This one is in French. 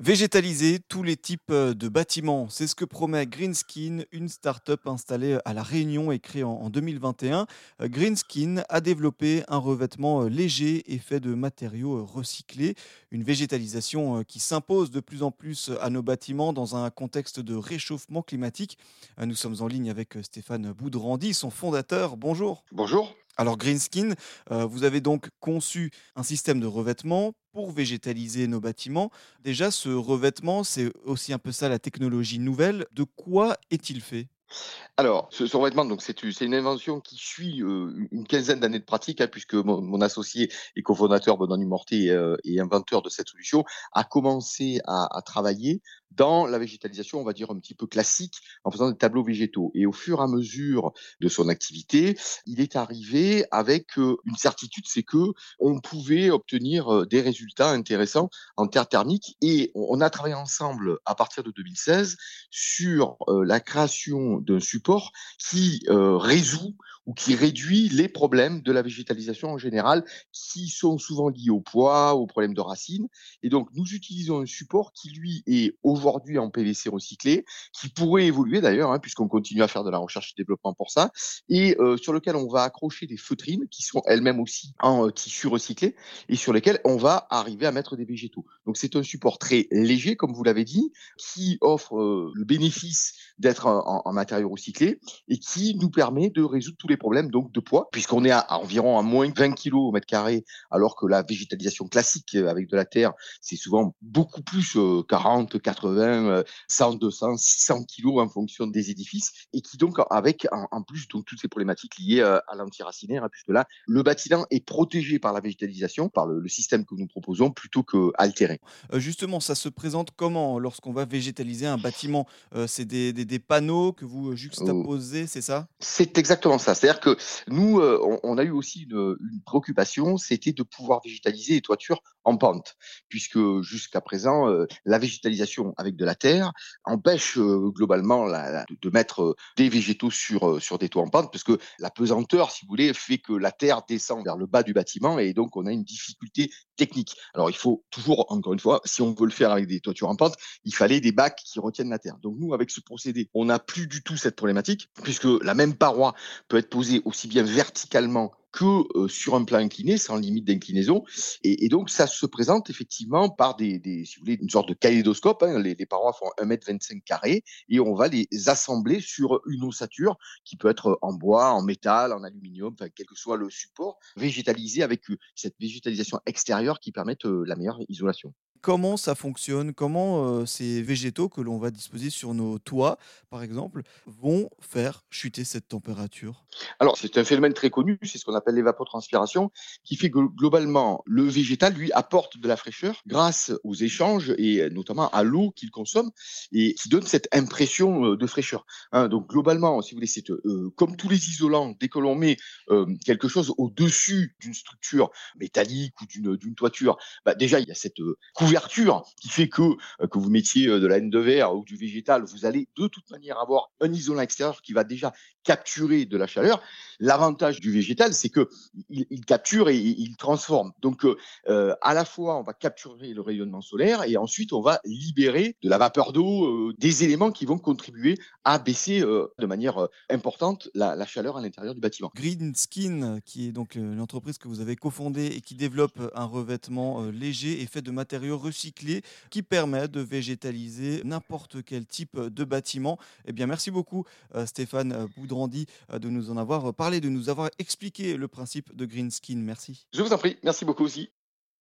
Végétaliser tous les types euh, de bâtiments, c'est ce que promet Greenskin, une start-up installée à La Réunion et créée en en 2021. Euh, Greenskin a développé un revêtement euh, léger et fait de matériaux euh, recyclés, une végétalisation euh, qui s'impose de plus en plus à nos bâtiments dans un contexte de réchauffement climatique. Euh, Nous sommes en ligne avec euh, Stéphane Boudrandi, son fondateur. Bonjour. Bonjour. Alors Greenskin, euh, vous avez donc conçu un système de revêtement pour végétaliser nos bâtiments. Déjà, ce revêtement, c'est aussi un peu ça la technologie nouvelle. De quoi est-il fait? Alors, ce, revêtement, donc c'est une invention qui suit euh, une quinzaine d'années de pratique, hein, puisque mon, associé et cofondateur Benoît Numorté euh, et inventeur de cette solution a commencé à travailler dans la végétalisation, on va dire un petit peu classique, en faisant des tableaux végétaux. Et au fur et à mesure de son activité, il est arrivé avec euh, une certitude, c'est que on pouvait obtenir euh, des résultats intéressants en terre thermique. Et on, a travaillé ensemble à partir de 2016 sur euh, la création d'un support qui résout ou qui réduit les problèmes de la végétalisation en général, qui sont souvent liés au poids, aux problèmes de racines. Et donc, nous utilisons un support qui, lui, est aujourd'hui en PVC recyclé, qui pourrait évoluer d'ailleurs, hein, puisqu'on continue à faire de la recherche et développement pour ça, et euh, sur lequel on va accrocher des feutrines qui sont elles-mêmes aussi en euh, tissu recyclé, et sur lesquelles on va arriver à mettre des végétaux. Donc, c'est un support très léger, comme vous l'avez dit, qui offre euh, le bénéfice d'être en, en- matériaux recyclés et qui nous permet de résoudre tous les problèmes donc de poids, puisqu'on est à, environ à moins de 20 kg au mètre carré, alors que la végétalisation classique euh, avec de la terre, c'est souvent beaucoup plus, euh, 40, 80, euh, 100, 200, 600 kg en fonction des édifices, et qui donc avec en, plus donc toutes ces problématiques liées euh, à l'antiracinaire, puisque là, le bâtiment est protégé par la végétalisation, par le, système que nous proposons, plutôt que altéré. Euh, Justement, ça se présente comment lorsqu'on va végétaliser un bâtiment? C'est des- des panneaux que vous euh, juxtaposez, c'est ça? C'est exactement ça. C'est-à-dire que nous, euh, on, on a eu aussi une, une préoccupation, c'était de pouvoir végétaliser les toitures en pente, puisque jusqu'à présent, euh, la végétalisation avec de la terre empêche euh, globalement de, mettre euh, des végétaux sur, sur des toits en pente, parce que la pesanteur, si vous voulez, fait que la terre descend vers le bas du bâtiment et donc on a une difficulté technique. Alors il faut toujours, encore une fois, si on veut le faire avec des toitures en pente, il fallait des bacs qui retiennent la terre. Donc nous, avec ce procédé, on n'a plus du tout cette problématique, puisque la même paroi peut être posée aussi bien verticalement que euh, sur un plan incliné, sans limite d'inclinaison. Et, donc, ça se présente effectivement par des, si vous voulez, une sorte de kaléidoscope. hein. Les, parois font 1m25 carré et on va les assembler sur une ossature qui peut être en bois, en métal, en aluminium, quel que soit le support, végétalisé avec euh, cette végétalisation extérieure qui permet euh, la meilleure isolation. Comment ça fonctionne Comment ces végétaux que l'on va disposer sur nos toits, par exemple, vont faire chuter cette température? Alors, c'est un phénomène très connu, c'est ce qu'on appelle l'évapotranspiration, qui fait que globalement, le végétal, lui, apporte de la fraîcheur grâce aux échanges et notamment à l'eau qu'il consomme et qui donne cette impression de fraîcheur. hein. donc, globalement, si vous voulez, c'est comme tous les isolants, dès que l'on met quelque chose au-dessus d'une structure métallique ou d'une toiture, bah, déjà, il y a cette couverture qui fait que, euh, que vous mettiez euh, de la laine de verre ou du végétal, vous allez de toute manière avoir un isolant extérieur qui va déjà capturer de la chaleur. L'avantage du végétal, c'est que il, capture et il transforme. Donc, euh, à la fois, on va capturer le rayonnement solaire et ensuite, on va libérer de la vapeur d'eau, des éléments qui vont contribuer à baisser de manière importante la, la chaleur à l'intérieur du bâtiment. Green Skin, qui est donc l'entreprise que vous avez cofondée et qui développe un revêtement léger et fait de matériaux recyclés qui permet de végétaliser n'importe quel type de bâtiment. Eh bien, merci beaucoup euh, Stéphane Boudrandi euh, de nous en avoir parlé, de nous avoir expliqué le principe de Green Skin. Merci. Je vous en prie, merci beaucoup aussi.